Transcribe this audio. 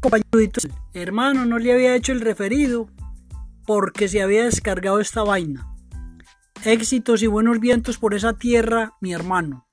compañeritos, hermano, no le había hecho el referido porque se había descargado esta vaina. Éxitos y buenos vientos por esa tierra, mi hermano.